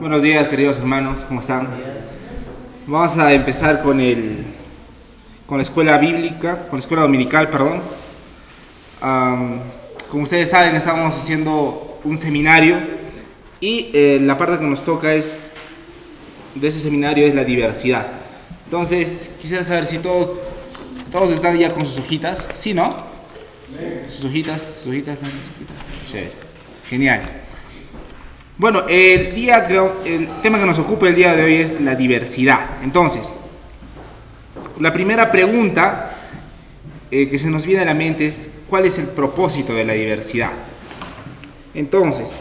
Buenos días, queridos hermanos, ¿cómo están? Vamos a empezar con el con la escuela bíblica, con la escuela dominical, perdón. Am, como ustedes saben, estamos haciendo un seminario y eh, la parte que nos toca es de ese seminario es la diversidad. Entonces, quisiera saber si todos todos están ya con sus hojitas, ¿sí, no? Sus hojitas, sus hojitas, sus. Genial. Bueno, el, día que, el tema que nos ocupa el día de hoy es la diversidad. Entonces, la primera pregunta eh, que se nos viene a la mente es ¿cuál es el propósito de la diversidad? Entonces,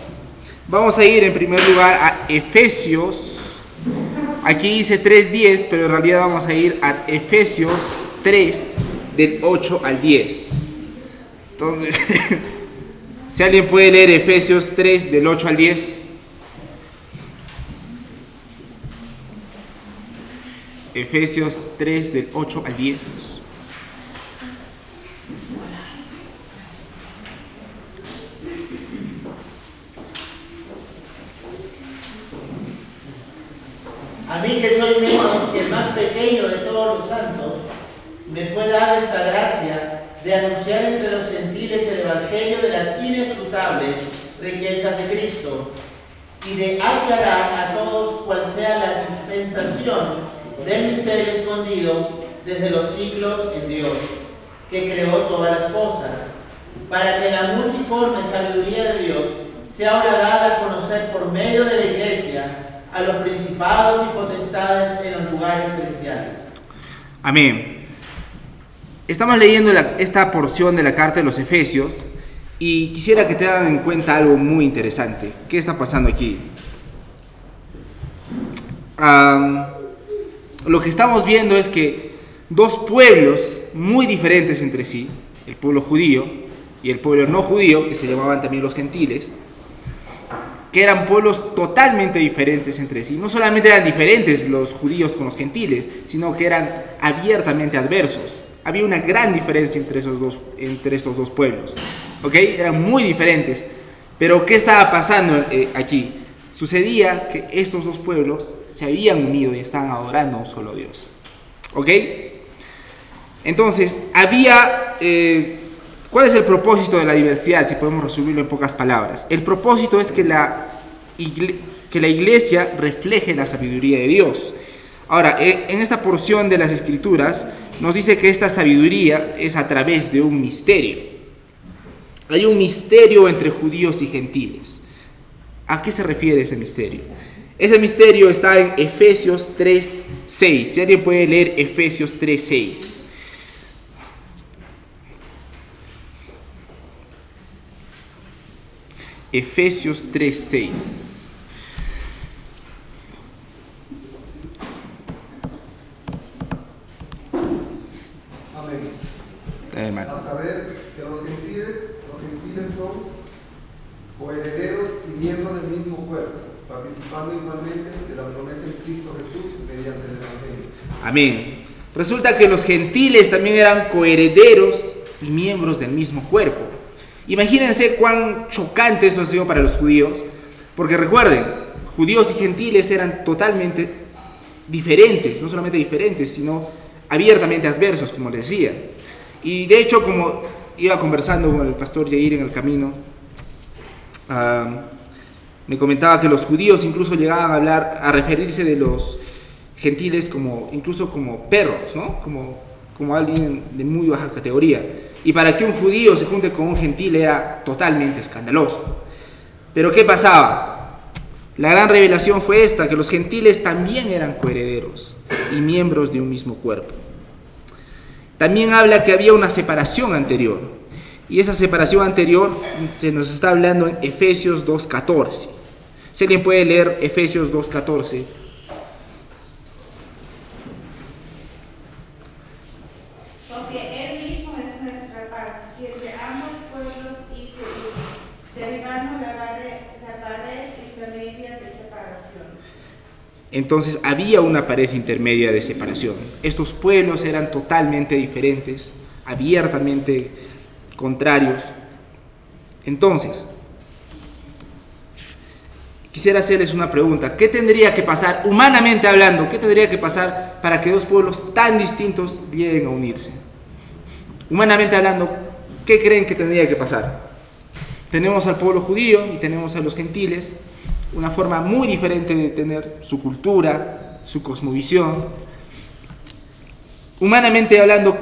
vamos a ir en primer lugar a Efesios. Aquí dice 3.10, pero en realidad vamos a ir a Efesios 3 del 8 al 10. Entonces, si alguien puede leer Efesios 3 del 8 al 10. Efesios 3 del 8 al 10. A mí que soy menos que el más pequeño de todos los santos, me fue dada esta gracia de anunciar entre los gentiles el Evangelio de las inescrutables riquezas de Cristo y de aclarar a todos cuál sea la dispensación del misterio escondido desde los siglos en Dios, que creó todas las cosas, para que la multiforme sabiduría de Dios sea ahora dada a conocer por medio de la iglesia a los principados y potestades en los lugares celestiales. Amén. Estamos leyendo esta porción de la carta de los Efesios y quisiera que te hagan en cuenta algo muy interesante. ¿Qué está pasando aquí? Am, lo que estamos viendo es que dos pueblos muy diferentes entre sí, el pueblo judío y el pueblo no judío, que se llamaban también los gentiles, que eran pueblos totalmente diferentes entre sí. No solamente eran diferentes los judíos con los gentiles, sino que eran abiertamente adversos. Había una gran diferencia entre, esos dos, entre estos dos pueblos. ¿Ok? Eran muy diferentes. Pero ¿qué estaba pasando eh, aquí? Sucedía que estos dos pueblos se habían unido y estaban adorando a un solo Dios. ¿Ok? Entonces, había... eh, ¿Cuál es el propósito de la diversidad? Si podemos resumirlo en pocas palabras. El propósito es que la, que la iglesia refleje la sabiduría de Dios. Ahora, eh, en esta porción de las escrituras nos dice que esta sabiduría es a través de un misterio. Hay un misterio entre judíos y gentiles. ¿A qué se refiere ese misterio? Ese misterio está en Efesios 3.6. Si alguien puede leer Efesios 3.6. Efesios 3:6. Amén. Eh, hermano. A saber que los gentiles, los gentiles son coherederos y miembros del mismo cuerpo, participando igualmente de la promesa en Cristo Jesús mediante el Evangelio. Resulta que los gentiles también eran coherederos y miembros del mismo cuerpo. Imagínense cuán chocante eso ha sido para los judíos, porque recuerden, judíos y gentiles eran totalmente diferentes, no solamente diferentes, sino abiertamente adversos, como les decía. Y de hecho, como iba conversando con el pastor Yair en el camino, ah, me comentaba que los judíos incluso llegaban a hablar, a referirse de los gentiles como, incluso como perros, ¿no? Como, como alguien de muy baja categoría. Y para que un judío se junte con un gentil era totalmente escandaloso. Pero ¿qué pasaba? La gran revelación fue esta, que los gentiles también eran coherederos y miembros de un mismo cuerpo. También habla que había una separación anterior. Y esa separación anterior se nos está hablando en Efesios 2.14. Si alguien puede leer Efesios 2.14. Porque Él mismo es nuestra paz, quien de ambos pueblos hizo uno, la de separación. Entonces había una pared intermedia de separación. Estos pueblos eran totalmente diferentes, abiertamente contrarios. Entonces, quisiera hacerles una pregunta. ¿Qué tendría que pasar, humanamente hablando, qué tendría que pasar para que dos pueblos tan distintos lleguen a unirse? Humanamente hablando, ¿qué creen que tendría que pasar? Tenemos al pueblo judío y tenemos a los gentiles, una forma muy diferente de tener su cultura, su cosmovisión. Humanamente hablando,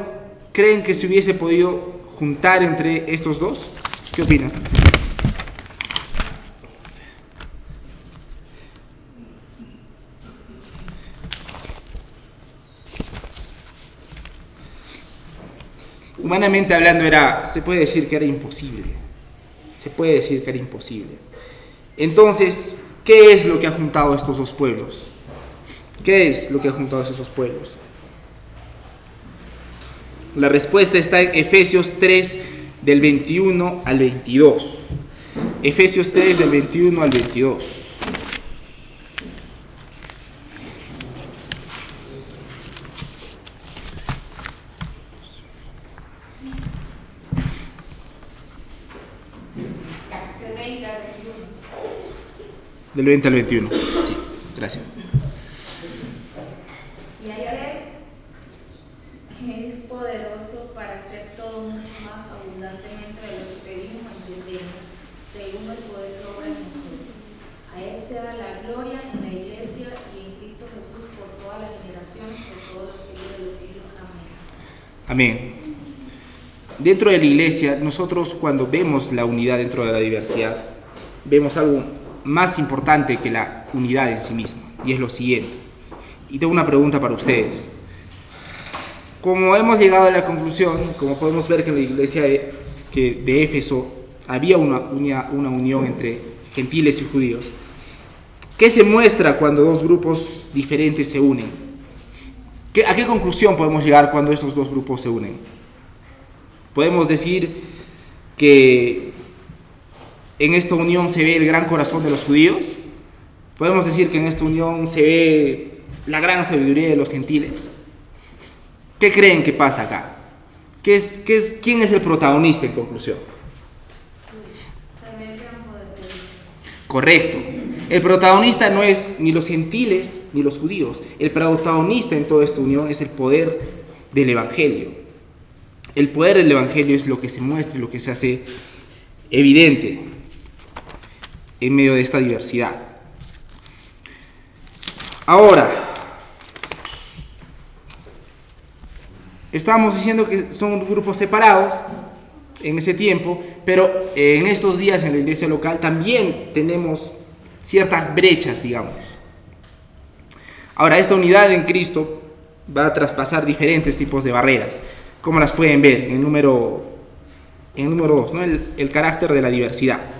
¿creen que se hubiese podido juntar entre estos dos? ¿Qué opinan? Humanamente hablando era, se puede decir que era imposible. Se puede decir que era imposible. Entonces, ¿qué es lo que ha juntado estos dos pueblos? ¿Qué es lo que ha juntado estos dos pueblos? La respuesta está en Efesios 3 del 21 al 22. Efesios 3 del 21 al 22. Del 20 al 21. Sí, gracias. Y hallaré que es poderoso para hacer todo mucho más abundantemente de lo que pedimos y entendemos, según el poder que obra en nosotros. A Él sea la gloria en la iglesia y en Cristo Jesús por todas las generaciones, por todos los siglos de los siglos. Amén. Amén. Dentro de la iglesia, nosotros cuando vemos la unidad dentro de la diversidad, vemos algo más importante que la unidad en sí misma, y es lo siguiente. Y tengo una pregunta para ustedes. Como hemos llegado a la conclusión, como podemos ver que en la iglesia de, que de Éfeso había una, una, una unión entre gentiles y judíos, ¿qué se muestra cuando dos grupos diferentes se unen? ¿Qué, ¿A qué conclusión podemos llegar cuando estos dos grupos se unen? Podemos decir que en esta unión se ve el gran corazón de los judíos. Podemos decir que en esta unión se ve la gran sabiduría de los gentiles. ¿Qué creen que pasa acá? ¿Qué es, ¿Quién es el protagonista en conclusión? Correcto. El protagonista no es ni los gentiles ni los judíos. El protagonista en toda esta unión es el poder del Evangelio. El poder del Evangelio es lo que se muestra y lo que se hace evidente en medio de esta diversidad. Ahora, estamos diciendo que son grupos separados en ese tiempo, pero en estos días en la iglesia local también tenemos ciertas brechas, digamos. Ahora, esta unidad en Cristo va a traspasar diferentes tipos de barreras, como las pueden ver en el número en número 2, ¿no? el carácter de la diversidad.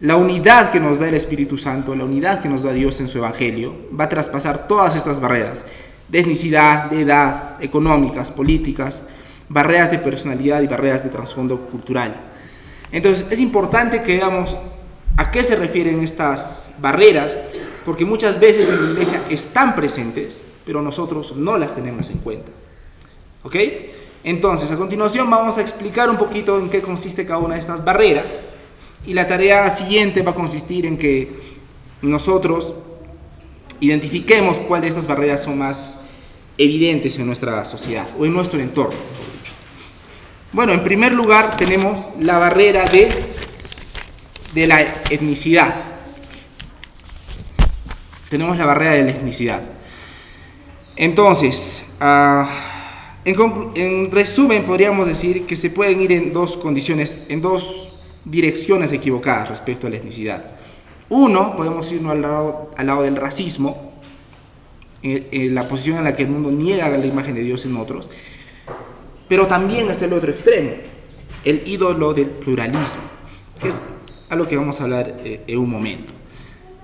La unidad que nos da el Espíritu Santo, la unidad que nos da Dios en su Evangelio, va a traspasar todas estas barreras de etnicidad, de edad, económicas, políticas, barreras de personalidad y barreras de trasfondo cultural. Entonces es importante que veamos a qué se refieren estas barreras, porque muchas veces en la iglesia están presentes, pero nosotros no las tenemos en cuenta. ¿Ok? Entonces, a continuación vamos a explicar un poquito en qué consiste cada una de estas barreras. Y la tarea siguiente va a consistir en que nosotros identifiquemos cuál de estas barreras son más evidentes en nuestra sociedad o en nuestro entorno. Bueno, en primer lugar tenemos la barrera de, de la etnicidad. Tenemos la barrera de la etnicidad. Entonces, uh, en, en, resumen podríamos decir que se pueden ir en dos condiciones, en dos direcciones equivocadas respecto a la etnicidad. Uno, podemos irnos al lado, al lado del racismo, en, en la posición en la que el mundo niega la imagen de Dios en otros, pero también está el otro extremo, el ídolo del pluralismo, que es a lo que vamos a hablar eh, en un momento.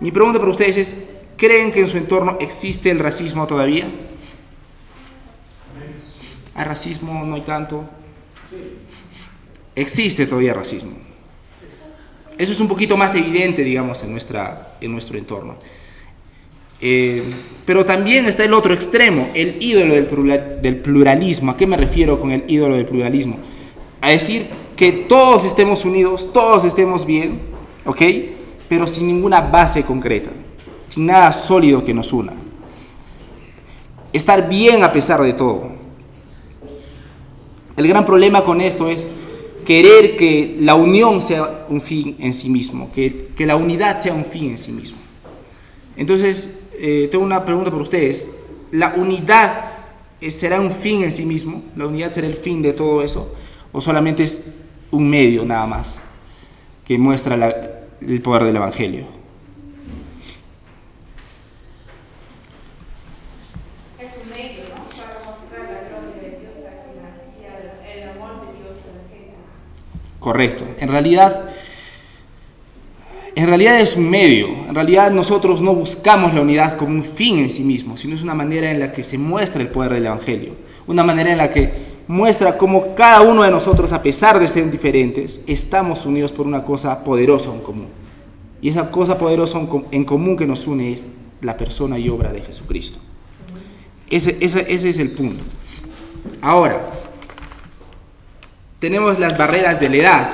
Mi pregunta para ustedes es, ¿creen que en su entorno existe el racismo todavía? ¿Hay racismo? ¿No hay tanto? Existe todavía racismo. Eso es un poquito más evidente, digamos, en, nuestra, en nuestro entorno. Eh, pero también está el otro extremo, el ídolo del, del pluralismo. ¿A qué me refiero con el ídolo del pluralismo? A decir que todos estemos unidos, todos estemos bien, ¿ok? pero sin ninguna base concreta, sin nada sólido que nos una. Estar bien a pesar de todo. El gran problema con esto es querer que la unión sea un fin en sí mismo, que, que la unidad sea un fin en sí mismo. Entonces, eh, tengo una pregunta para ustedes. ¿La unidad será un fin en sí mismo? ¿La unidad será el fin de todo eso? ¿O solamente es un medio nada más que muestra el poder del Evangelio? Es un medio, ¿no? Para mostrar la gloria de Dios a la- y al- el amor de Dios a la gente. Correcto. En realidad, en realidad es un medio. En realidad nosotros no buscamos la unidad como un fin en sí mismo, sino es una manera en la que se muestra el poder del Evangelio. Una manera en la que muestra cómo cada uno de nosotros, a pesar de ser diferentes, estamos unidos por una cosa poderosa en común. Y esa cosa poderosa en com- en común que nos une es la persona y obra de Jesucristo. Ese- ese es el punto. Ahora, tenemos las barreras de la edad.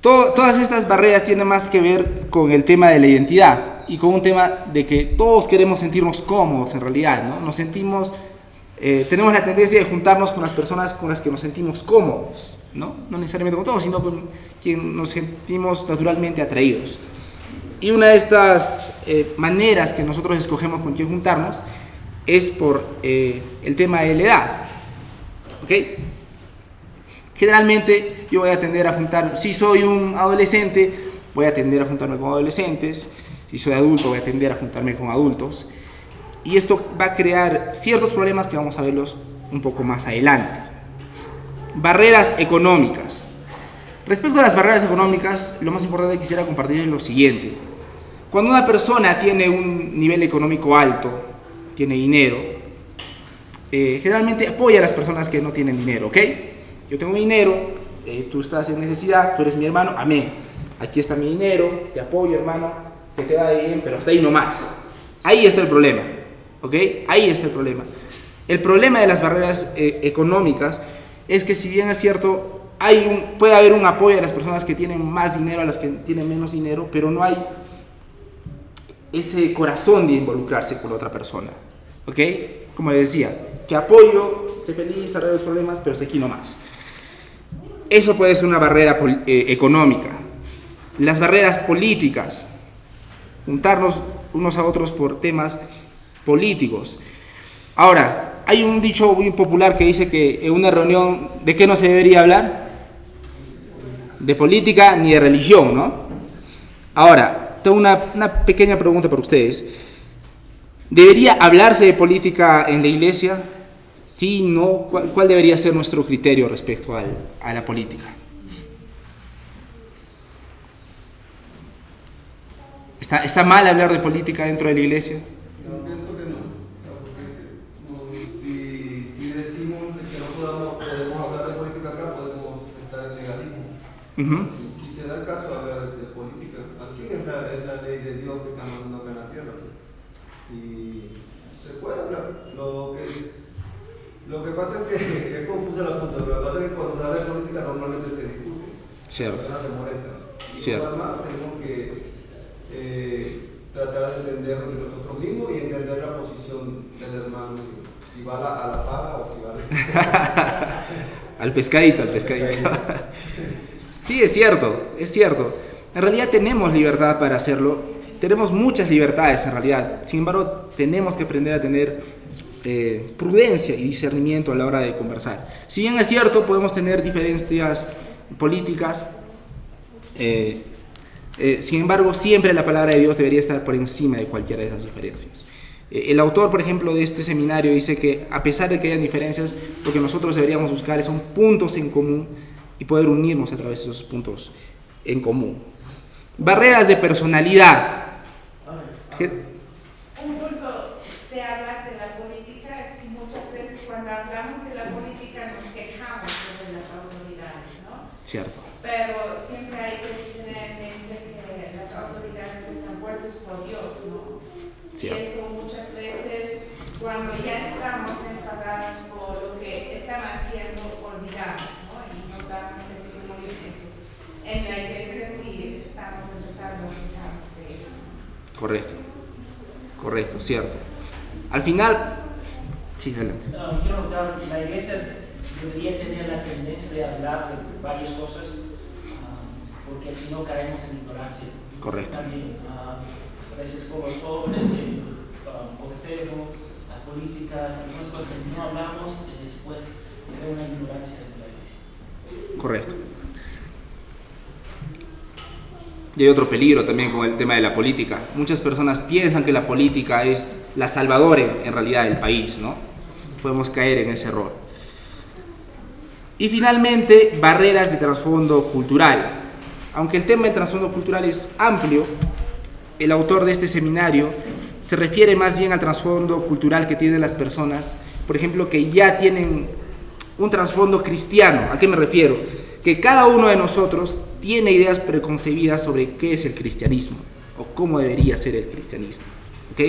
To- todas estas barreras tienen más que ver con el tema de la identidad y con un tema de que todos queremos sentirnos cómodos en realidad, ¿no? Nos sentimos, eh, tenemos la tendencia de juntarnos con las personas con las que nos sentimos cómodos, ¿no? No necesariamente con todos, sino con quien nos sentimos naturalmente atraídos. Y una de estas eh, maneras que nosotros escogemos con quien juntarnos es por eh, el tema de la edad, ¿ok? Generalmente yo voy a tender a juntar, si soy un adolescente, voy a tender a juntarme con adolescentes, si soy adulto voy a tender a juntarme con adultos. Y esto va a crear ciertos problemas que vamos a verlos un poco más adelante. Barreras económicas. Respecto a las barreras económicas, lo más importante que quisiera compartir es lo siguiente. Cuando una persona tiene un nivel económico alto, tiene dinero, eh, generalmente apoya a las personas que no tienen dinero, ¿ok? Yo tengo dinero, eh, tú estás en necesidad, tú eres mi hermano, amén. Aquí está mi dinero, te apoyo hermano, que te va bien, pero hasta ahí nomás. Ahí está el problema, ¿ok? Ahí está el problema. El problema de las barreras eh, económicas es que si bien es cierto, puede haber un apoyo a las personas que tienen más dinero, a las que tienen menos dinero, pero no hay ese corazón de involucrarse con otra persona, ¿ok? Como les decía, que apoyo, sé feliz, arreglo los problemas, pero sé aquí nomás. Eso puede ser una barrera eh, económica. Las barreras políticas, juntarnos unos a otros por temas políticos. Ahora, hay un dicho muy popular que dice que en una reunión, ¿de qué no se debería hablar? De política ni de religión, ¿no? Ahora, tengo una, una pequeña pregunta para ustedes. ¿Debería hablarse de política en la iglesia? Sí, no. ¿Cuál, cuál debería ser nuestro criterio respecto al- a la política? ¿Está, ¿Está mal hablar de política dentro de la iglesia pienso que no. O sea, porque no, si, si decimos de que no podamos, podemos hablar de política acá, podemos estar en legalismo. Ujú. Si, si se da el caso de hablar de, de política, aquí es la, es la ley de Dios que está mandando acá en la tierra. pues. Y se puede hablar. Lo que, es, lo que pasa es que es confusa la punta. Lo que pasa es que cuando se habla de política normalmente se discute. Cierto. Las se molestan. Cierto. además tenemos que eh, tratar de entendernos de nosotros mismos y entender la posición del hermano. Si, si va a la, a la pala o si va a Al pescadito, al pescadito. Sí, es cierto, es cierto. En realidad tenemos libertad para hacerlo. Tenemos muchas libertades en realidad. Sin embargo, tenemos que aprender a tener eh, prudencia y discernimiento a la hora de conversar. Si bien es cierto, podemos tener diferencias políticas. eh, eh, sin embargo, siempre la palabra de Dios debería estar por encima de cualquiera de esas diferencias. El autor, por ejemplo, de este seminario dice que a pesar de que hayan diferencias, lo que nosotros deberíamos buscar son puntos en común y poder unirnos a través de esos puntos en común. Barreras de personalidad. Je- Un punto de hablar de la política es que muchas veces cuando hablamos de la política nos quejamos de las autoridades, ¿no? Cierto. Pero siempre hay que tener en mente que las autoridades están puestas por Dios, ¿no? Cierto. Y eso muchas veces, cuando ya estamos enfadados por lo que están haciendo, olvidamos, ¿no? Y no damos testimonio de eso. En la iglesia sí estamos empezando a olvidar. Correcto. Correcto, cierto. Al final, sí, adelante. Ah, quiero notar, la iglesia debería tener la tendencia de hablar de varias cosas, ah, porque si no caemos en ignorancia. Correcto. También, ah, a veces con los jóvenes, el ah, cortejo, las políticas, algunas cosas que no hablamos, y después crea una ignorancia de la iglesia. Correcto. Y hay otro peligro también con el tema de la política. Muchas personas piensan que la política es la salvadora en, realidad del país, ¿no? Podemos caer en ese error. Y finalmente, barreras de trasfondo cultural. Aunque el tema del trasfondo cultural es amplio, el autor de este seminario se refiere más bien al trasfondo cultural que tienen las personas, por ejemplo, que ya tienen un trasfondo cristiano. ¿A qué me refiero? Que cada uno de nosotros tiene ideas preconcebidas sobre qué es el cristianismo o cómo debería ser el cristianismo. ¿ok?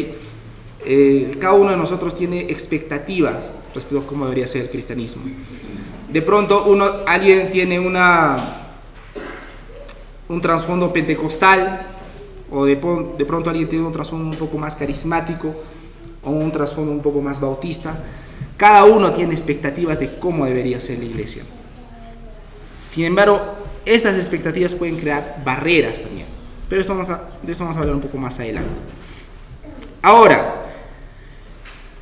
Eh, cada uno de nosotros tiene expectativas respecto a cómo debería ser el cristianismo. De pronto uno, alguien tiene una, un trasfondo pentecostal o de pronto alguien tiene un trasfondo un poco más carismático o un trasfondo un poco más bautista. Cada uno tiene expectativas de cómo debería ser la iglesia. Sin embargo, estas expectativas pueden crear barreras también. Pero esto vamos a, de esto vamos a hablar un poco más adelante. Ahora,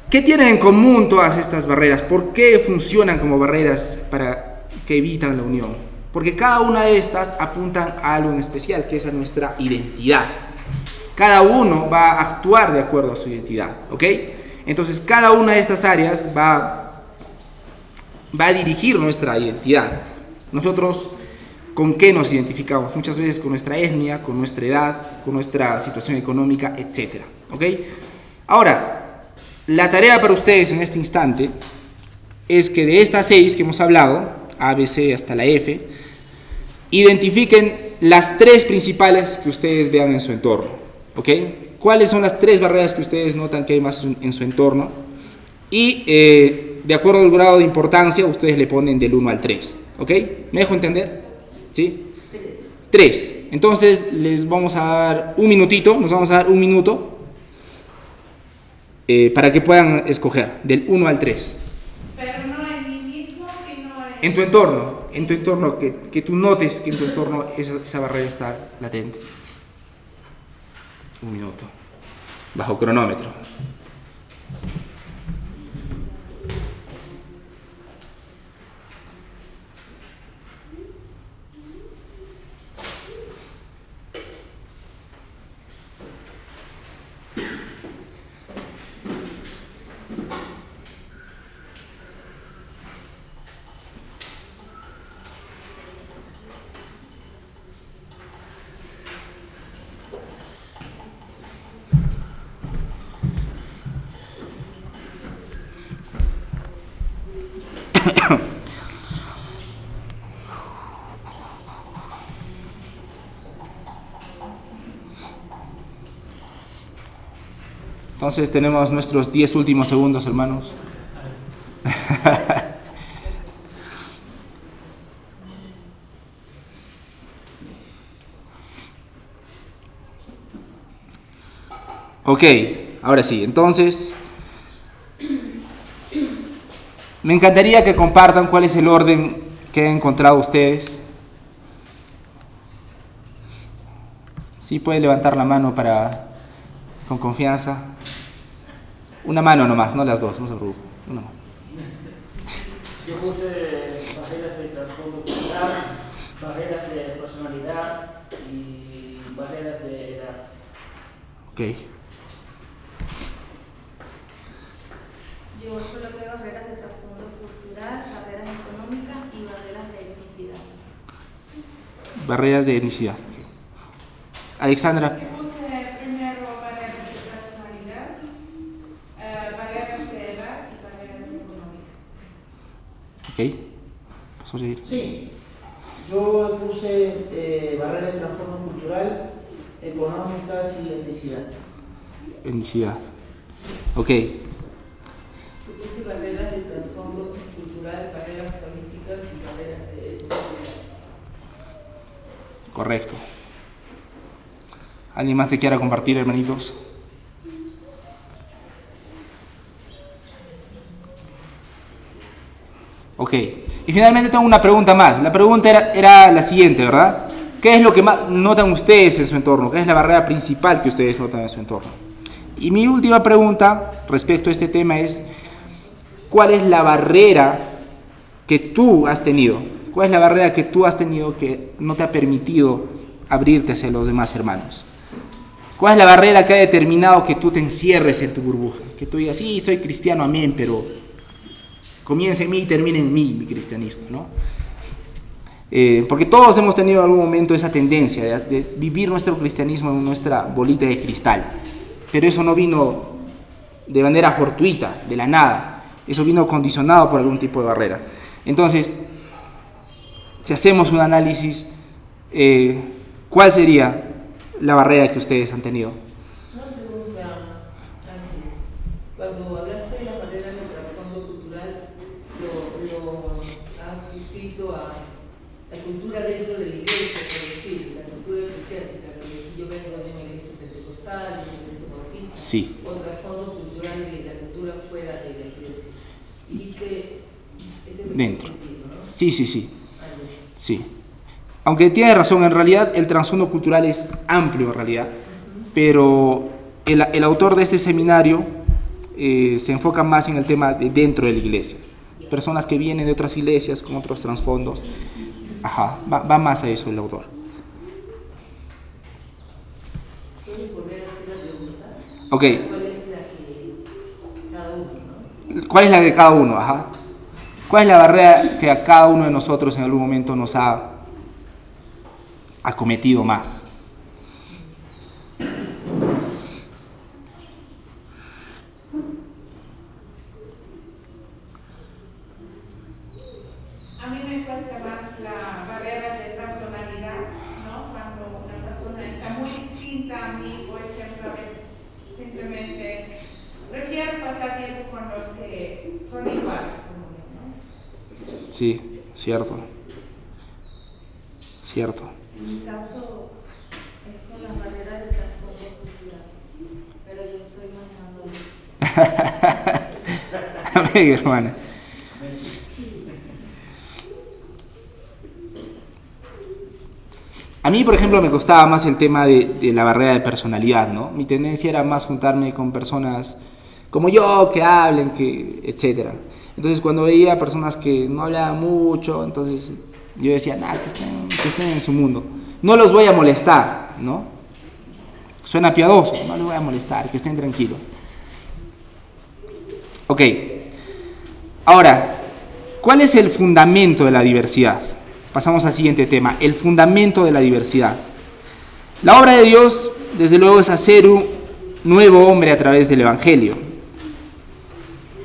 ¿qué tienen en común todas estas barreras? ¿Por qué funcionan como barreras para que evitan la unión? Porque cada una de estas apuntan a algo en especial, que es a nuestra identidad. Cada uno va a actuar de acuerdo a su identidad, ¿ok? Entonces, cada una de estas áreas va, va a dirigir nuestra identidad. Nosotros, ¿con qué nos identificamos? Muchas veces con nuestra etnia, con nuestra edad, con nuestra situación económica, etc. ¿Ok? Ahora, la tarea para ustedes en este instante es que de estas seis que hemos hablado, A, B, C hasta la F, identifiquen las tres principales que ustedes vean en su entorno. ¿Ok? ¿Cuáles son las tres barreras que ustedes notan que hay más en su entorno? Y eh, de acuerdo al grado de importancia, ustedes le ponen del 1 al 3. ¿Ok? ¿Me dejo entender? ¿Sí? 3. Entonces les vamos a dar un minutito, nos vamos a dar un minuto eh, para que puedan escoger del 1 al 3. Pero no en mí mismo, sino en... En tu entorno, en tu entorno, que, que tú notes que en tu entorno esa, esa barrera está latente. Un minuto. Bajo cronómetro. Entonces tenemos nuestros 10 últimos segundos, hermanos. ok, ahora sí, entonces me encantaría que compartan cuál es el orden que han encontrado ustedes. Sí, pueden levantar la mano para con confianza. Una mano nomás, no las dos, no se preocupen. Una mano. Yo puse barreras de trasfondo cultural, barreras de personalidad y barreras de edad. Ok. Yo solo veo barreras de trasfondo cultural, barreras económicas y barreras de etnicidad. Barreras de etnicidad. ok. Alexandra, Yo puse primero barreras de personalidad, eh, barreras de edad y barreras económicas. ok. Pasó a seguir. Sí, yo puse eh, barreras de transformo cultural, económicas y etnicidad. Etnicidad. Ok. Yo puse barreras de trasfondo cultural, barreras políticas y barreras de etnicidad. Correcto. ¿Alguien más que quiera compartir, hermanitos? Ok. Y finalmente tengo una pregunta más. La pregunta era, era la siguiente, ¿verdad? ¿Qué es lo que más notan ustedes en su entorno? ¿Qué es la barrera principal que ustedes notan en su entorno? Y mi última pregunta respecto a este tema es, ¿cuál es la barrera que tú has tenido? ¿Cuál es la barrera que tú has tenido que no te ha permitido abrirte hacia los demás hermanos? ¿Cuál es la barrera que ha determinado que tú te encierres en tu burbuja? Que tú digas, sí, soy cristiano, amén, pero comience en mí y termine en mí mi cristianismo, ¿no? Eh, porque todos hemos tenido en algún momento esa tendencia de, de, vivir nuestro cristianismo en nuestra bolita de cristal. Pero eso no vino de manera fortuita, de la nada. Eso vino condicionado por algún tipo de barrera. Entonces, si hacemos un análisis, eh, ¿cuál sería la barrera que ustedes han tenido? Una pregunta, Ángel. Cuando hablaste de la barrera del trasfondo cultural, lo, lo has suscrito a la cultura dentro de la iglesia, por decir, la cultura eclesiástica, porque si yo vengo de una iglesia pentecostal, de una iglesia bautista, Sí. o trasfondo cultural de la cultura fuera de la iglesia. Dijiste, ese Dentro. Sí, sí, sí. Algo. Sí. Aunque tiene razón, en realidad el trasfondo cultural es amplio en realidad, pero el, el autor de este seminario eh, se enfoca más en el tema de dentro de la iglesia. Personas que vienen de otras iglesias con otros trasfondos. Ajá, va, va más a eso el autor. ¿Puedes volver a hacer la pregunta? Ok, ¿Cuál es la que cada uno, no? ¿cuál es la de cada uno? Ajá. ¿Cuál es la barrera que a cada uno de nosotros en algún momento nos ha acometido más? A mí me cuesta más la barrera de personalidad, ¿no? Cuando una persona está muy distinta a mí, por ejemplo, a veces simplemente prefiero pasar tiempo con los que son iguales como yo, ¿no? Sí, cierto. Cierto. En mi caso es con las barreras del trasfondo cultural, pero yo estoy manejando eso. Amén, hermana. A mí, por ejemplo, me costaba más el tema de, la barrera de personalidad, ¿no? Mi tendencia era más juntarme con personas como yo, que hablen, que, etc. Entonces, cuando veía personas que no hablaban mucho, entonces yo decía, nada, que estén, que estén en su mundo. No los voy a molestar, ¿no? Suena piadoso, no les voy a molestar, que estén tranquilos. Ok. Ahora, ¿cuál es el fundamento de la diversidad? Pasamos al siguiente tema, el fundamento de la diversidad. La obra de Dios, desde luego, es hacer un nuevo hombre a través del Evangelio.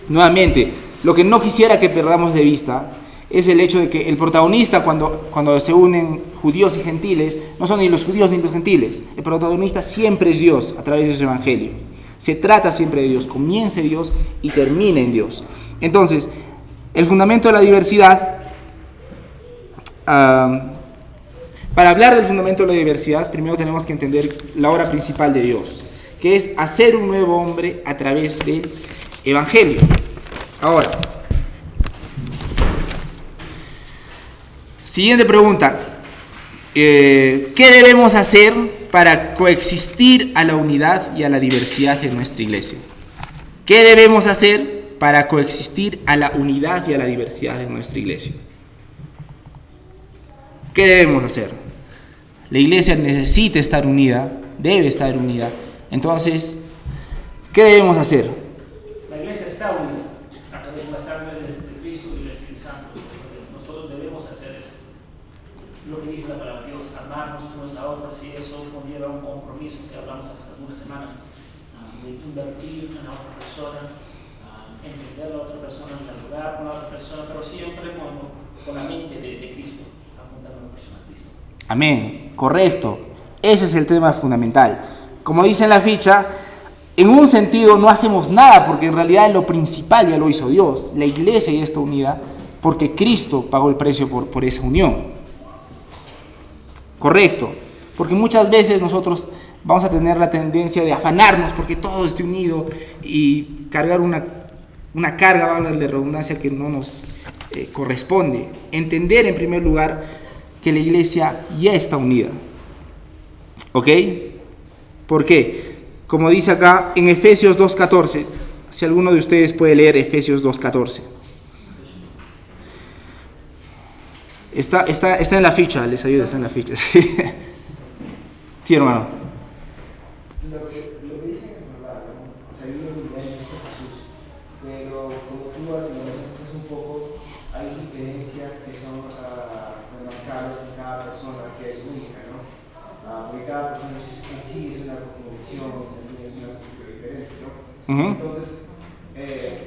Nuevamente, lo que no quisiera que perdamos de vista es el hecho de que el protagonista cuando, cuando se unen judíos y gentiles no son ni los judíos ni los gentiles. El protagonista siempre es Dios a través de su Evangelio. Se trata siempre de Dios, comienza en Dios y termina en Dios. Entonces, el fundamento de la diversidad Para hablar del fundamento de la diversidad, primero tenemos que entender la obra principal de Dios, que es hacer un nuevo hombre a través del Evangelio. Ahora, siguiente pregunta. Eh, ¿Qué debemos hacer para coexistir a la unidad y a la diversidad de nuestra iglesia? ¿Qué debemos hacer para coexistir a la unidad y a la diversidad de nuestra iglesia? ¿Qué debemos hacer? La iglesia necesita estar unida, debe estar unida. Entonces, ¿qué debemos hacer? La iglesia está unida a través la y del Espíritu Santo. Nosotros debemos hacer eso. Lo que dice la palabra de Dios, amarnos unos a otros, y eso conlleva un compromiso que hablamos hace algunas semanas, de invertir en la otra persona, uh, entender a la otra persona, dialogar con la otra persona, pero siempre con, la mente de Cristo. Amén, correcto. Ese es el tema fundamental. Como dice en la ficha, en un sentido no hacemos nada porque en realidad lo principal ya lo hizo Dios. La iglesia ya está unida porque Cristo pagó el precio por, por esa unión. Correcto. Porque muchas veces nosotros vamos a tener la tendencia de afanarnos porque todo esté unido y cargar una, una carga, valga la redundancia, que no nos eh, corresponde. Entender en primer lugar que la iglesia ya está unida. ¿Ok? ¿Por qué? Como dice acá en Efesios 2.14, si alguno de ustedes puede leer Efesios 2.14. Está, está, está en la ficha, les ayuda, está en la ficha. Sí, hermano. Lo que, lo que dicen es verdad, ¿no? O sea, hay una unidad en Cristo Jesús, pero como tú has mencionado un poco, hay diferencias que son uh, remarcables en cada persona que es única, ¿no? Uh, porque cada persona en sí es una convicción y también es una cultura diferente, ¿no? Uh -huh. Entonces, eh,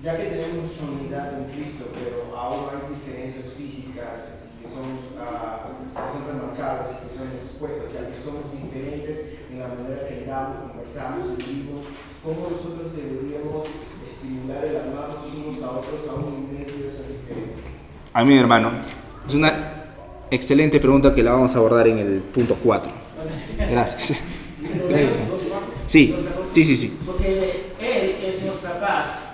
ya que tenemos unidad en Cristo, pero aún hay diferencias físicas que son, uh, que son remarcables y que son expuestas, ya que somos diferentes en la manera que andamos, conversamos vivimos, cómo nosotros deberíamos estimular el amarnos unos a otros aún en medio de esas diferencias. Amén, hermano. Es una excelente pregunta que la vamos a abordar en el punto 4. Gracias. Sí, sí, sí, sí. Porque Él es nuestra paz,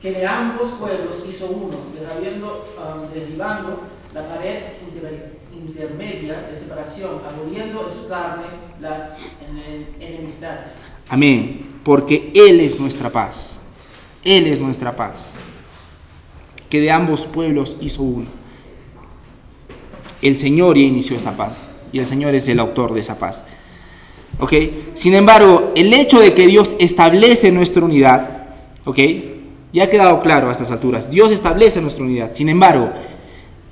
que de ambos pueblos hizo uno, derribando, um, derribando la pared inter intermedia de separación, aboliendo en su carne las en enemistades. Amén. Porque Él es nuestra paz. Él es nuestra paz. Que de ambos pueblos hizo uno. El Señor ya inició esa paz. Y el Señor es el autor de esa paz. ¿Ok? Sin embargo, el hecho de que Dios establece nuestra unidad, ¿ok? Ya ha quedado claro a estas alturas. Dios establece nuestra unidad. Sin embargo,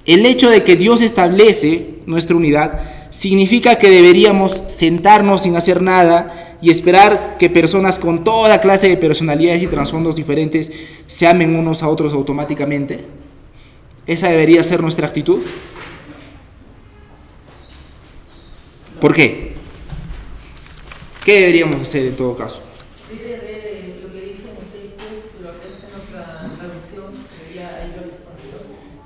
el hecho de que Dios establece nuestra unidad significa que deberíamos sentarnos sin hacer nada y esperar que personas con toda clase de personalidades y trasfondos diferentes se amen unos a otros automáticamente. ¿Esa debería ser nuestra actitud? ¿Por qué? ¿Qué deberíamos hacer en todo caso? Debe ver lo que dice en Efesios, lo que en nuestra traducción, que ya ahí lo respondió,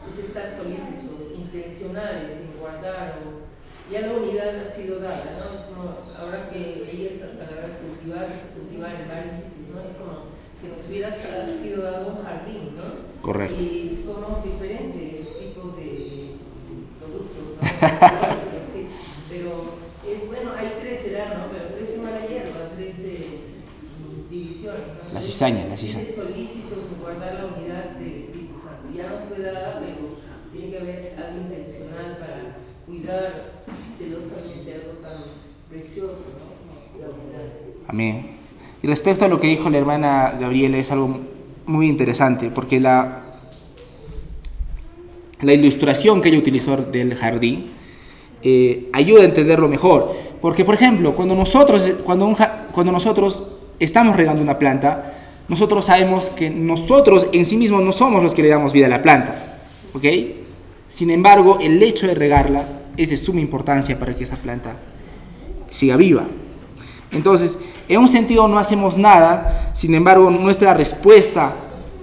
es estar solícitos, intencionales en guardar, o ya la unidad ha sido dada, ¿no? Es como, ahora que leí estas palabras, cultivar, cultivar en varios sitios, ¿no? Es como que nos hubiera sido dado un jardín, ¿no? Correcto. Y somos diferentes tipos de productos, ¿no? sí, pero es bueno, hay tres edades, ¿no? Pero crece mala hierba, crece divisiones, ¿no? La cizaña, la cizaña. Solícitos en guardar la unidad del Espíritu Santo. Ya nos fue dada, pero tiene que haber algo intencional para cuidar celosamente algo tan precioso, ¿no? La unidad. Amén. Y respecto a lo que dijo la hermana Gabriela, es algo muy interesante, porque la, la ilustración que ella utilizó del jardín eh, ayuda a entenderlo mejor. Porque, por ejemplo, cuando nosotros, cuando, un, cuando nosotros estamos regando una planta, nosotros sabemos que nosotros en sí mismos no somos los que le damos vida a la planta. ¿Ok? Sin embargo, el hecho de regarla es de suma importancia para que esta planta siga viva. Entonces, en un sentido no hacemos nada, sin embargo, nuestra respuesta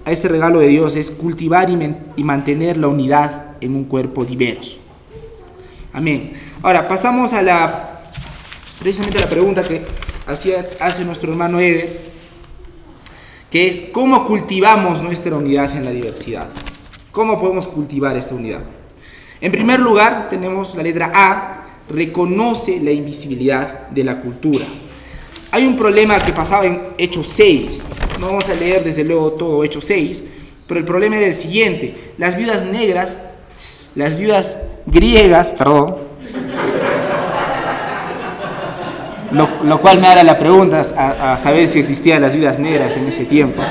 a este regalo de Dios es cultivar y, mantener la unidad en un cuerpo diverso. Amén. Ahora, pasamos a la, precisamente a la pregunta que hacía, hace nuestro hermano Ede, que es cómo cultivamos nuestra unidad en la diversidad. ¿Cómo podemos cultivar esta unidad? En primer lugar, tenemos la letra A, reconoce la invisibilidad de la cultura. Hay un problema que pasaba en Hechos 6. No vamos a leer desde luego todo Hechos 6, pero el problema era el siguiente. Las viudas negras, las viudas griegas, perdón, lo, lo cual me hará la pregunta a, saber si existían las viudas negras en ese tiempo.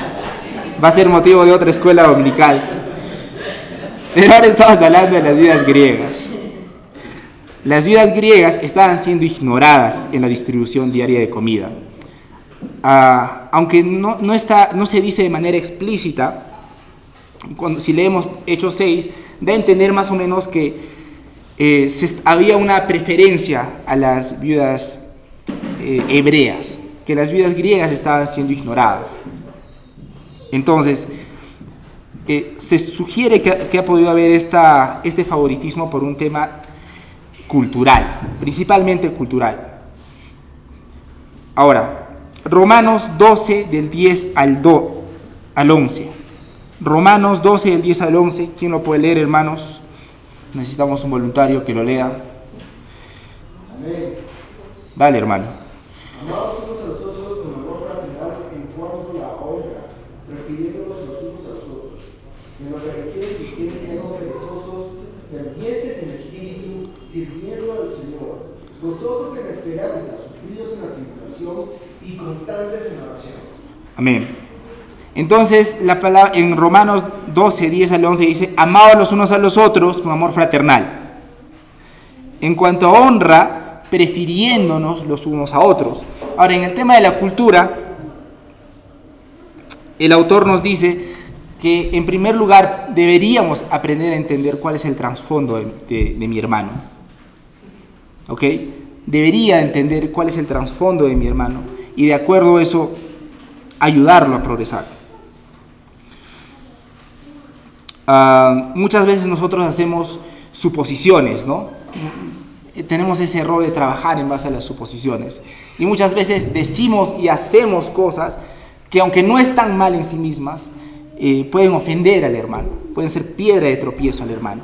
Va a ser motivo de otra escuela dominical. Pero ahora estamos hablando de las viudas griegas. Las viudas griegas estaban siendo ignoradas en la distribución diaria de comida. Uh, aunque no, no, está, no se dice de manera explícita, cuando, si leemos Hechos 6, da a entender más o menos que eh, había una preferencia a las viudas eh, hebreas, que las viudas griegas estaban siendo ignoradas. Entonces, eh, se sugiere que, ha podido haber este favoritismo por un tema cultural, principalmente cultural. Ahora, Romanos 12 del 10 al, 2, al 11. Romanos 12 del 10 al 11. ¿Quién lo puede leer, hermanos? Necesitamos un voluntario que lo lea. Dale, hermano. Amados unos a los otros con amor fraternal en cuanto a la honra, prefiriéndonos los unos a los otros. En lo que requiere que ustedes sean perezosos, fervientes en espíritu, sirviendo al Señor, gozosos en esperanza, sufridos en la tribulación y constantes en la oración. Amén. Entonces, la palabra, en Romanos 12, 10 al 11 dice, amados los unos a los otros con amor fraternal. En cuanto a honra, prefiriéndonos los unos a otros. Ahora, en el tema de la cultura, el autor nos dice que en primer lugar deberíamos aprender a entender cuál es el trasfondo de, mi hermano. ¿Ok? Debería entender cuál es el trasfondo de mi hermano y de acuerdo a eso ayudarlo a progresar. Uh, muchas veces nosotros hacemos suposiciones, ¿no? Tenemos ese error de trabajar en base a las suposiciones. Y muchas veces decimos y hacemos cosas que aunque no están mal en sí mismas, eh, pueden ofender al hermano, pueden ser piedra de tropiezo al hermano.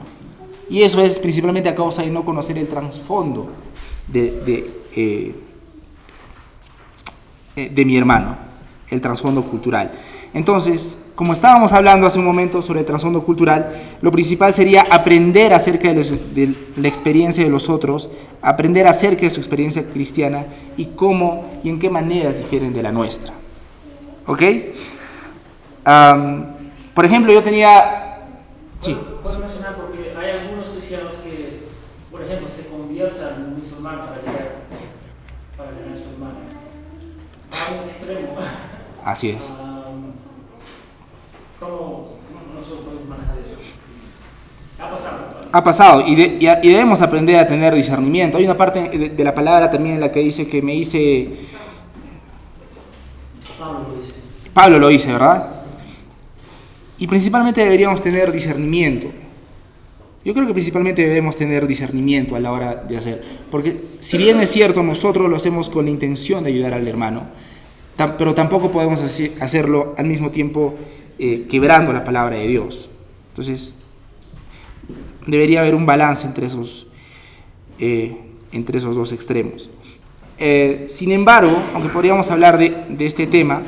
Y eso es principalmente a causa de no conocer el trasfondo de, de, eh, eh de mi hermano, el trasfondo cultural. Entonces, como estábamos hablando hace un momento sobre el trasfondo cultural, lo principal sería aprender acerca de, los, de, la experiencia de los otros, aprender acerca de su experiencia cristiana y cómo y en qué maneras difieren de la nuestra. ¿Ok? Um, por ejemplo, yo tenía... Sí. Puedo mencionar porque hay algunos cristianos que, por ejemplo, se conviertan en musulmán para llegar, para llegar a su hermano. A un extremo. Así es. ¿Cómo, nosotros podemos manejar eso? Ha pasado. Ha pasado y, de, y, y, debemos aprender a tener discernimiento. Hay una parte de, de, la palabra también en la que dice que me hice... Pablo lo dice. Pablo lo dice, ¿verdad? Y principalmente deberíamos tener discernimiento. Yo creo que principalmente debemos tener discernimiento a la hora de hacer. Porque si bien es cierto, nosotros lo hacemos con la intención de ayudar al hermano, pero tampoco podemos hacerlo al mismo tiempo eh, quebrando la palabra de Dios. Entonces, debería haber un balance entre esos, eh, entre esos dos extremos. Eh, sin embargo, aunque podríamos hablar de, de este tema,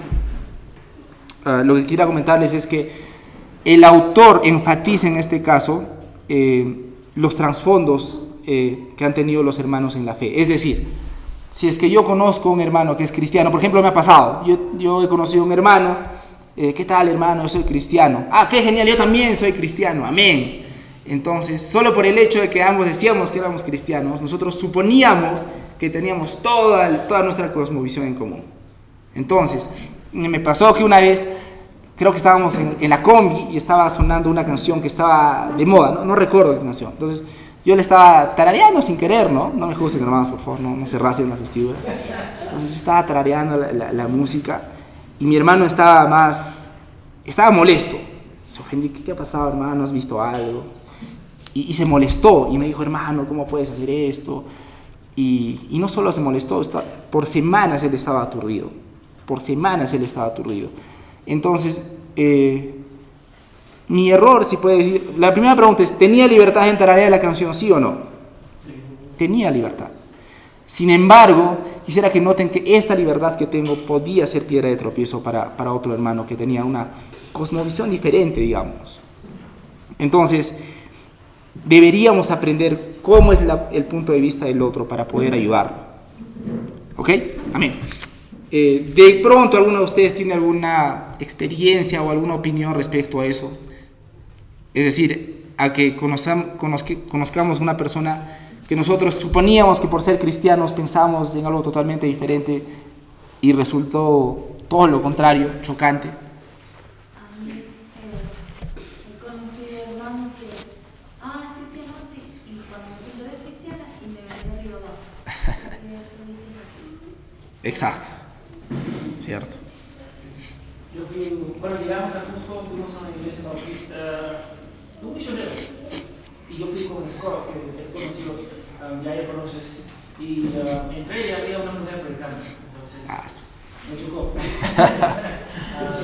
uh, lo que quiero comentarles es que el autor enfatiza en este caso los trasfondos que han tenido los hermanos en la fe. Es decir, si es que yo conozco a un hermano que es cristiano, por ejemplo, me ha pasado, yo, yo he conocido a un hermano, eh, ¿qué tal hermano? Yo soy cristiano. Ah, qué genial, yo también soy cristiano, amén. Entonces, solo por el hecho de que ambos decíamos que éramos cristianos, nosotros suponíamos que teníamos toda, toda nuestra cosmovisión en común. Entonces, me pasó que una vez, creo que estábamos en, en la combi y estaba sonando una canción que estaba de moda, no, recuerdo qué canción. Entonces, yo le estaba tarareando sin querer, ¿no? No me juzguen, hermanos, por favor, no, no se rasen las vestiduras. Entonces, yo estaba tarareando la música y mi hermano estaba más, estaba molesto. Se ofendió, ¿qué, qué ha pasado, hermano? ¿Has visto algo? Y, y, se molestó y me dijo, hermano, ¿cómo puedes hacer esto? Y, y no solo se molestó, está, por semanas él estaba aturdido. Por semanas él estaba aturdido. Entonces, eh, mi error, si puede decir, la primera pregunta es, ¿tenía libertad en tararear la canción, sí o no? Sí. Tenía libertad. Sin embargo, quisiera que noten que esta libertad que tengo podía ser piedra de tropiezo para, para otro hermano que tenía una cosmovisión diferente, digamos. Entonces, deberíamos aprender cómo es el punto de vista del otro para poder ayudarlo. ¿Ok? Amén. Eh, de pronto, ¿alguno de ustedes tiene alguna experiencia o alguna opinión respecto a eso? Es decir, a que conozcamos una persona que nosotros suponíamos que por ser cristianos pensábamos en algo totalmente diferente y resultó todo lo contrario, chocante. Exacto, cierto. Yo fui, cuando llegamos a Cusco, fuimos a una iglesia bautista, un misionero, y yo fui con Scott, que es conocido, um, ya ya conoces, y uh, entré y había una mujer predicando. Entonces me chocó.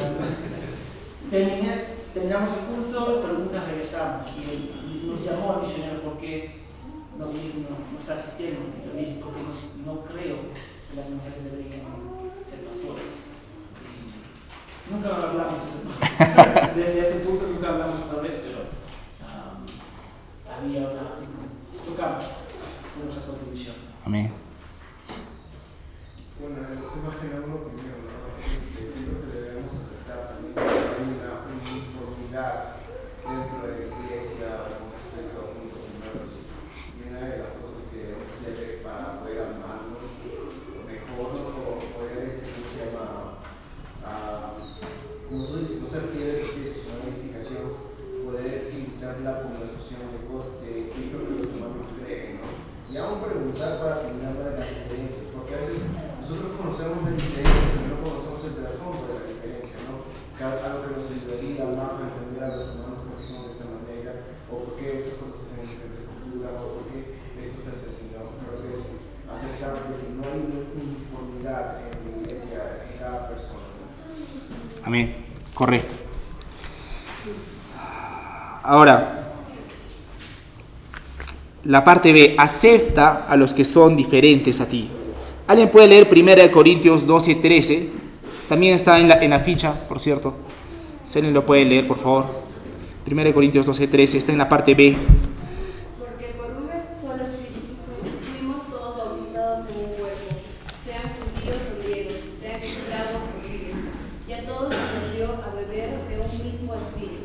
Terminé- terminamos el culto, pero nunca regresamos. Y él nos llamó al misionero porque no, no, no está asistiendo. Y yo dije, porque no, no creo que las mujeres deberían ser pastores. Nunca hablamos de ese Desde ese punto nunca hablamos otra vez, pero había una. chocamos con nuestra contribución. Amén. Bueno, estoy imaginando opinión, ¿no? Este, creo que debemos aceptar también que hay una uniformidad dentro de la iglesia con respecto a puntos nuevos. Y una de las cosas que debemos hacer para poder amarnos mejor o poder, este, ¿cómo se llama? Ah, como tú dices, no ser fieles de Cristo, sino una edificación, poder evitar la conversación de cosas que yo creo que los hermanos creen, ¿no? Y aún preguntar para terminar de las diferencias, porque a veces nosotros conocemos la diferencia, pero no conocemos el trasfondo de la diferencia, ¿no? Cada- Algo que nos ayudaría más a entender a los hermanos por qué son de esta manera, o por qué estas cosas se hacen en diferentes culturas, o por qué esto se hace así, ¿no? Creo que es aceptar de que no hay una uniformidad en la iglesia, en cada persona, ¿no? Amén. Correcto. Ahora, la parte B, acepta a los que son diferentes a ti. ¿Alguien puede leer 1 Corintios 12, 13? También está en la, en la ficha, por cierto. Si alguien lo puede leer, por favor. 1 Corintios 12, 13, está en la parte B. Porque por un solo espíritu fuimos todos bautizados en un cuerpo, sean judíos o griegos, sean esclavos o libres, y a todos nos dio a beber de un mismo espíritu.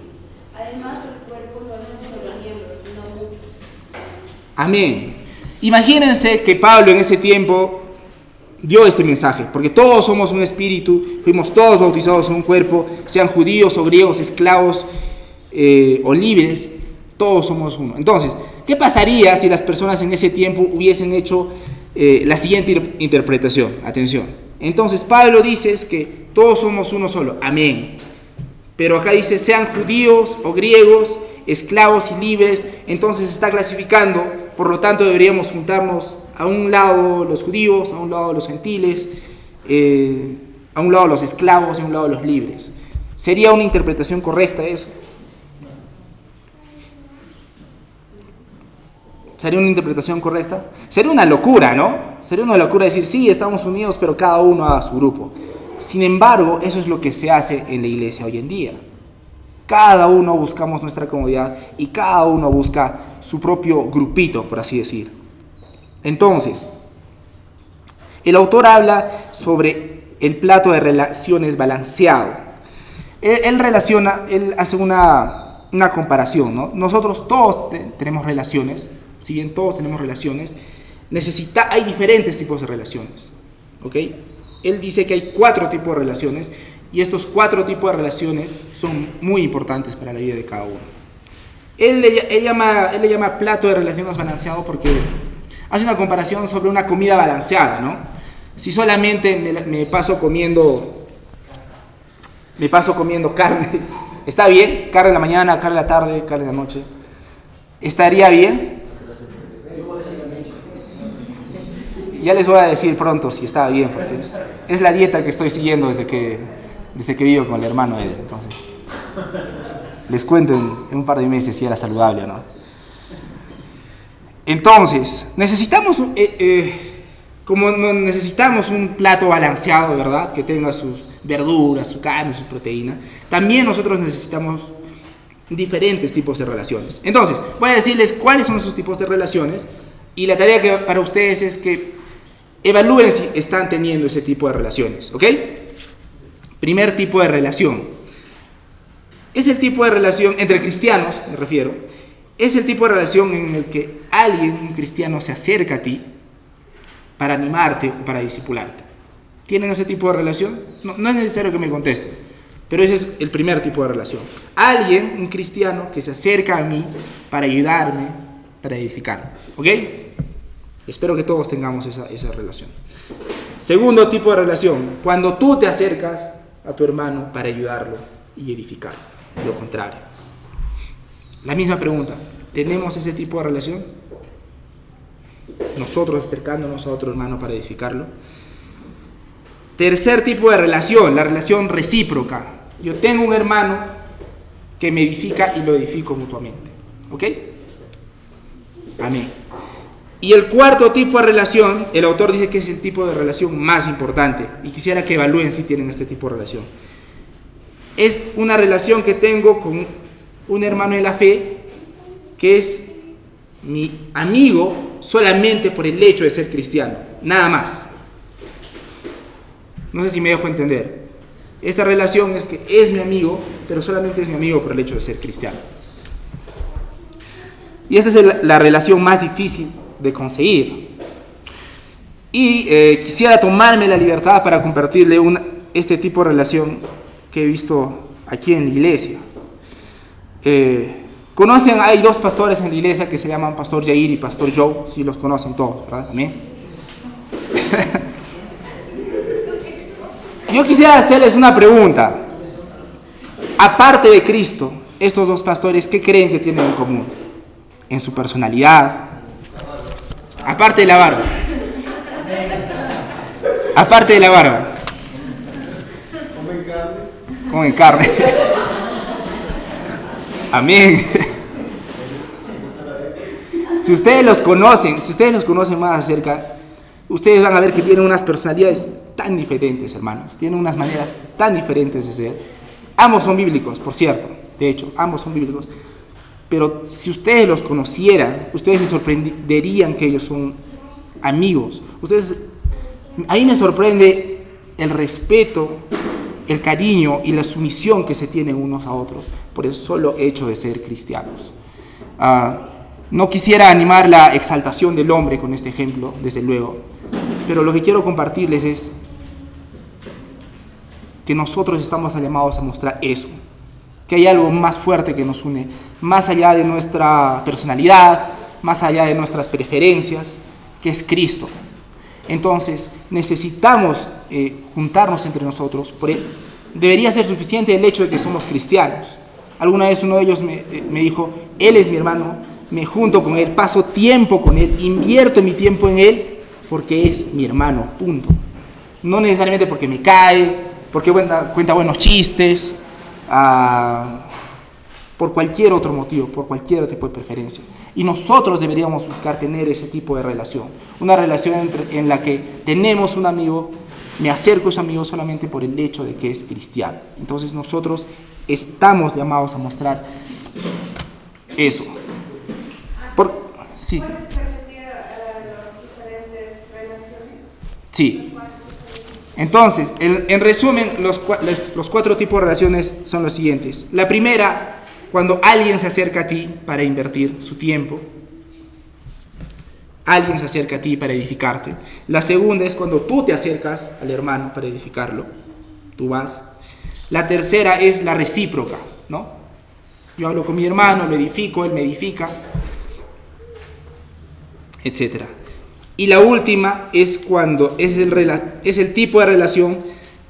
Además, el cuerpo no es un solo miembro, sino muchos. Amén. Imagínense que Pablo en ese tiempo dio este mensaje, porque todos somos un espíritu, fuimos todos bautizados en un cuerpo, sean judíos o griegos, esclavos eh, o libres, todos somos uno. Entonces, ¿qué pasaría si las personas en ese tiempo hubiesen hecho eh, la siguiente inter- interpretación? Atención. Entonces, Pablo dice que todos somos uno solo. Amén. Pero acá dice, sean judíos o griegos, esclavos y libres, entonces está clasificando, por lo tanto deberíamos juntarnos a un lado los judíos, a un lado los gentiles, eh, a un lado los esclavos y a un lado los libres. ¿Sería una interpretación correcta eso? ¿Sería una interpretación correcta? Sería una locura, ¿no? Sería una locura decir, sí, estamos unidos, pero cada uno a su grupo. Sin embargo, eso es lo que se hace en la iglesia hoy en día. Cada uno buscamos nuestra comodidad y cada uno busca su propio grupito, por así decir. Entonces, el autor habla sobre el plato de relaciones balanceado. Él, relaciona, él hace una, una comparación, ¿no? Nosotros todos te- tenemos relaciones, si bien todos tenemos relaciones, necesita, hay diferentes tipos de relaciones, ¿ok? Él dice que hay cuatro tipos de relaciones y estos cuatro tipos de relaciones son muy importantes para la vida de cada uno. Él le, él llama, él le llama plato de relaciones balanceado porque hace una comparación sobre una comida balanceada, ¿no? Si solamente me, me paso comiendo me paso comiendo carne, ¿está bien? Carne en la mañana, carne en la tarde, carne en la noche. ¿Estaría bien? Ya les voy a decir pronto si está bien, porque es, es la dieta que estoy siguiendo desde que, desde que vivo con el hermano de él. Entonces, les cuento en, un par de meses si era saludable o no. Entonces, necesitamos, eh, eh, como necesitamos un plato balanceado, ¿verdad? Que tenga sus verduras, su carne, su proteína. También nosotros necesitamos diferentes tipos de relaciones. Entonces, voy a decirles cuáles son esos tipos de relaciones y la tarea que para ustedes es que evalúen si están teniendo ese tipo de relaciones, ¿ok? Primer tipo de relación. Es el tipo de relación entre cristianos, me refiero. Es el tipo de relación en el que alguien, un cristiano, se acerca a ti para animarte o para discipularte. ¿Tienen ese tipo de relación? No, no es necesario que me contesten, pero ese es el primer tipo de relación. Alguien, un cristiano, que se acerca a mí para ayudarme, para edificarme. ¿Ok? Espero que todos tengamos esa, esa relación. Segundo tipo de relación, cuando tú te acercas a tu hermano para ayudarlo y edificarlo. Lo contrario. La misma pregunta, ¿tenemos ese tipo de relación? Nosotros acercándonos a otro hermano para edificarlo. Tercer tipo de relación, la relación recíproca. Yo tengo un hermano que me edifica y lo edifico mutuamente. ¿Ok? Amén. Y el cuarto tipo de relación, el autor dice que es el tipo de relación más importante. Y quisiera que evalúen si tienen este tipo de relación. Es una relación que tengo con un hermano en la fe que es mi amigo solamente por el hecho de ser cristiano. Nada más. No sé si me dejo entender. Esta relación es que es mi amigo, pero solamente es mi amigo por el hecho de ser cristiano. Y esta es la relación más difícil de conseguir. Y eh, quisiera tomarme la libertad para compartirle este tipo de relación he visto aquí en la iglesia. Eh, conocen, hay dos pastores en la iglesia que se llaman Pastor Jair y Pastor Joe, si los conocen todos, ¿verdad? Amén. Yo quisiera hacerles una pregunta. Aparte de Cristo, estos dos pastores, ¿qué creen que tienen en común? En su personalidad. Aparte de la barba. Aparte de la barba. Carne. Comen carne. Amén. Si ustedes los conocen, si ustedes los conocen más acerca, ustedes van a ver que tienen unas personalidades tan diferentes, hermanos. Tienen unas maneras tan diferentes de ser. Ambos son bíblicos, por cierto. De hecho, ambos son bíblicos. Pero si ustedes los conocieran, ustedes se sorprenderían que ellos son amigos. Ustedes, a mí me sorprende el respeto, el cariño y la sumisión que se tienen unos a otros por el solo hecho de ser cristianos. Ah, no quisiera animar la exaltación del hombre con este ejemplo, desde luego, pero lo que quiero compartirles es que nosotros estamos llamados a mostrar eso, que hay algo más fuerte que nos une, más allá de nuestra personalidad, más allá de nuestras preferencias, que es Cristo. Entonces, necesitamos eh, juntarnos entre nosotros. Por él. Debería ser suficiente el hecho de que somos cristianos. Alguna vez uno de ellos me, eh, me dijo, Él es mi hermano, me junto con Él, paso tiempo con Él, invierto mi tiempo en Él porque es mi hermano, punto. No necesariamente porque me cae, porque cuenta, cuenta buenos chistes, ah, por cualquier otro motivo, por cualquier tipo de preferencia. Y nosotros deberíamos buscar tener ese tipo de relación, una relación entre, en la que tenemos un amigo, me acerco a ese amigo solamente por el hecho de que es cristiano. Entonces nosotros estamos llamados a mostrar eso. Por, sí. ¿Puedes repetir eh? Sí. Entonces, en, en resumen, los cuatro tipos de relaciones son los siguientes. La primera, cuando alguien se acerca a ti para invertir su tiempo. Alguien se acerca a ti para edificarte. La segunda es cuando tú te acercas al hermano para edificarlo. Tú vas. La tercera es la recíproca, ¿no? Yo hablo con mi hermano, lo edifico, él me edifica, etcétera. Y la última es cuando es el, es el tipo de relación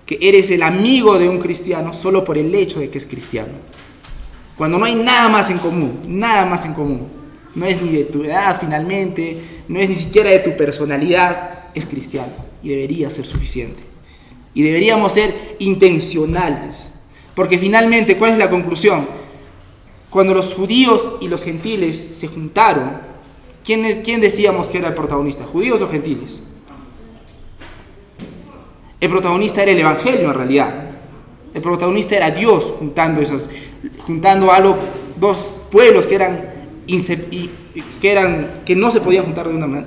que eres el amigo de un cristiano solo por el hecho de que es cristiano. Cuando no hay nada más en común, nada más en común. No es ni de tu edad finalmente, no es ni siquiera de tu personalidad, es cristiano y debería ser suficiente. Y deberíamos ser intencionales. Porque finalmente, ¿cuál es la conclusión? Cuando los judíos y los gentiles se juntaron, ¿quién, es, quién decíamos que era el protagonista? ¿Judíos o gentiles? El protagonista era el Evangelio en realidad. El protagonista era Dios juntando, esas, juntando a los dos pueblos que eran, que eran que no se podían juntar de una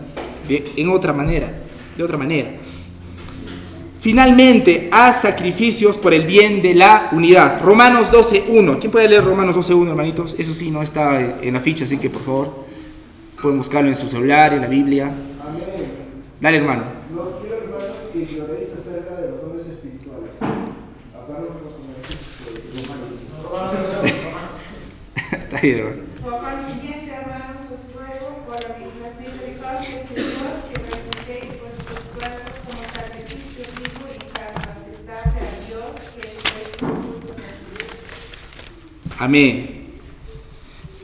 en otra manera, de otra manera. Finalmente, haz sacrificios por el bien de la unidad. Romanos 12.1. ¿Quién puede leer Romanos 12.1, hermanitos? Eso sí, no está en la ficha, así que por favor, pueden buscarlo en su celular, en la Biblia. Dale, hermano. No quiero, hermanos, que ignoréis acerca de los dones espirituales. Acá no vamos a poner está bien, hermano. Por consiguiente, hermanos, os ruego por las misericordias de Dios que presentéis vuestros cuerpos como sacrificio vivo y santo, aceptable a Dios, que es vuestro culto natural. Amén.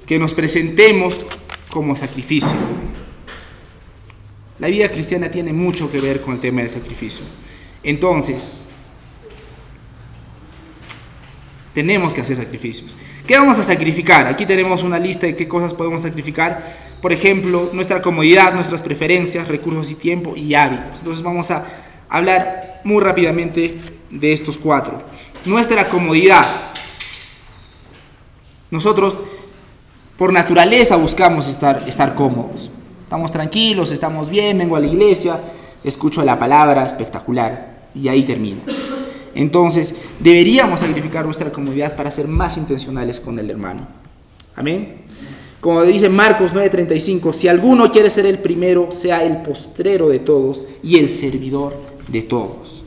Que nos presentemos como sacrificio. La vida cristiana tiene mucho que ver con el tema del sacrificio. Entonces, tenemos que hacer sacrificios. ¿Qué vamos a sacrificar? Aquí tenemos una lista de qué cosas podemos sacrificar. Por ejemplo, nuestra comodidad, nuestras preferencias, recursos y tiempo y hábitos. Entonces vamos a hablar muy rápidamente de estos cuatro. Nuestra comodidad. Nosotros por naturaleza buscamos estar, estar cómodos. Estamos tranquilos, estamos bien, vengo a la iglesia, escucho la palabra espectacular y ahí termina. Entonces, deberíamos sacrificar nuestra comodidad para ser más intencionales con el hermano. Amén. Como dice Marcos 9:35, si alguno quiere ser el primero, sea el postrero de todos y el servidor de todos.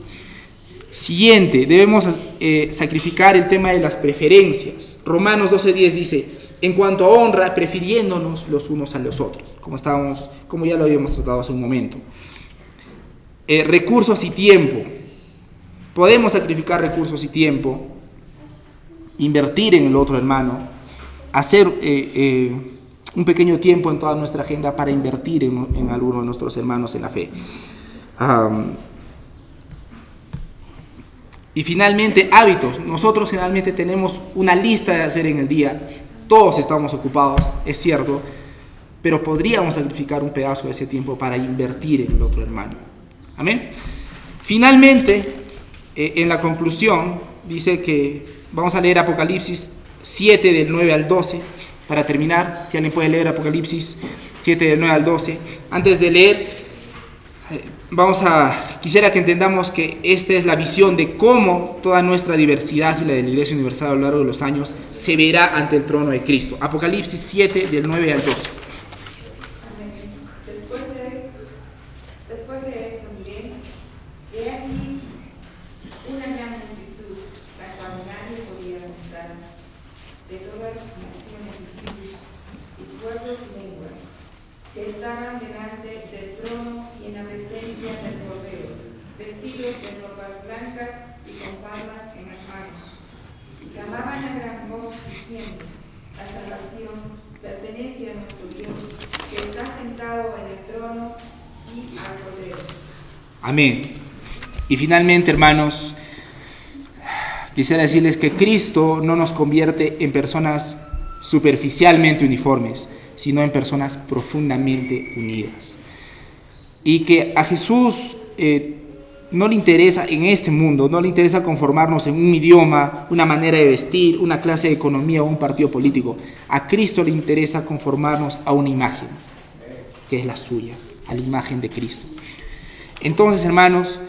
Siguiente, debemos eh, sacrificar el tema de las preferencias. Romanos 12:10 dice, en cuanto a honra, prefiriéndonos los unos a los otros, como, estábamos, como ya lo habíamos tratado hace un momento. Eh, recursos y tiempo. Podemos sacrificar recursos y tiempo, invertir en el otro hermano, hacer eh, eh, un pequeño tiempo en toda nuestra agenda para invertir en, en alguno de nuestros hermanos en la fe. y finalmente, hábitos. Nosotros generalmente tenemos una lista de hacer en el día todos estamos ocupados, es cierto, pero podríamos sacrificar un pedazo de ese tiempo para invertir en el otro hermano. Amén. Finalmente, eh, en la conclusión, dice que vamos a leer Apocalipsis 7 del 9 al 12 para terminar. Si alguien puede leer Apocalipsis 7 del 9 al 12. Antes de leer, vamos a, quisiera que entendamos que esta es la visión de cómo toda nuestra diversidad y la de la Iglesia Universal a lo largo de los años se verá ante el trono de Cristo. Apocalipsis 7 del 9 al 12. Amén. Y finalmente, hermanos, quisiera decirles que Cristo no nos convierte en personas superficialmente uniformes, sino en personas profundamente unidas. Y que a Jesús eh, no le interesa en este mundo, no le interesa conformarnos en un idioma, una manera de vestir, una clase de economía o un partido político. A Cristo le interesa conformarnos a una imagen, que es la suya, a la imagen de Cristo. Entonces, hermanos,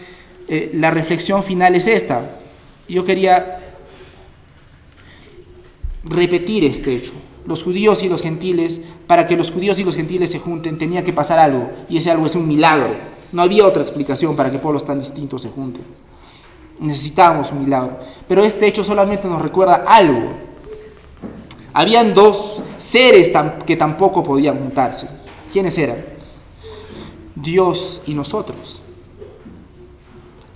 eh, la reflexión final es esta. Yo quería repetir este hecho. Los judíos y los gentiles, para que los judíos y los gentiles se junten, tenía que pasar algo, y ese algo es un milagro. No había otra explicación para que pueblos tan distintos se junten. Necesitábamos un milagro. Pero este hecho solamente nos recuerda algo. Habían dos seres que tampoco podían juntarse. ¿Quiénes eran? Dios y nosotros.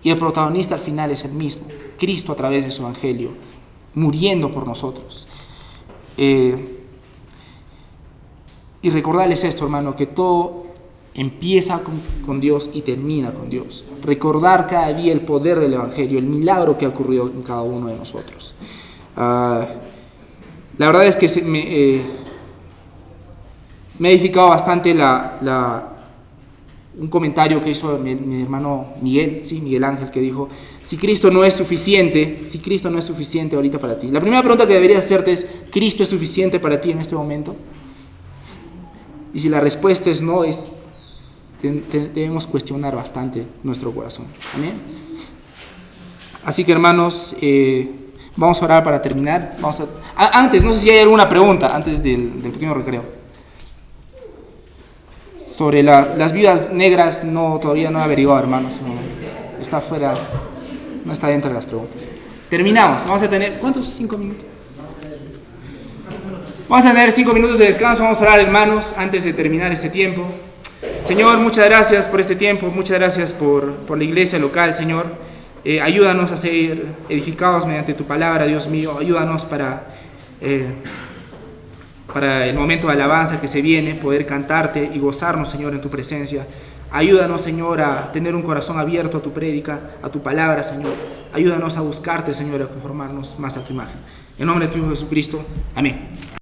Y el protagonista al final es el mismo, Cristo a través de su Evangelio, muriendo por nosotros. Eh, y recordarles esto, hermano, que todo empieza con, Dios y termina con Dios. Recordar cada día el poder del Evangelio, el milagro que ha ocurrido en cada uno de nosotros. Ah, la verdad es que eh, me, ha edificado bastante la un comentario que hizo mi, hermano Miguel, sí, Miguel Ángel, que dijo, si Cristo no es suficiente, si Cristo no es suficiente ahorita para ti. La primera pregunta que deberías hacerte es, ¿Cristo es suficiente para ti en este momento? Y si la respuesta es no, es, debemos cuestionar bastante nuestro corazón. Amén. Así que hermanos, eh, vamos a orar para terminar. Vamos a, antes, no sé si hay alguna pregunta antes del, del pequeño recreo sobre las viudas negras no, todavía no he averiguado, hermanos. está fuera, no está dentro de las preguntas. Terminamos. Vamos a tener, ¿cuántos? ¿Cinco minutos? Vamos a tener cinco minutos de descanso. Vamos a orar, hermanos, antes de terminar este tiempo. Señor, muchas gracias por este tiempo. Muchas gracias por, por la iglesia local, Señor. Eh, ayúdanos a ser edificados mediante tu palabra, Dios mío. Ayúdanos para... Eh, para el momento de alabanza que se viene, poder cantarte y gozarnos, Señor, en tu presencia. Ayúdanos, Señor, a tener un corazón abierto a tu prédica, a tu palabra, Señor. Ayúdanos a buscarte, Señor, a conformarnos más a tu imagen. En nombre de tu Hijo Jesucristo. Amén.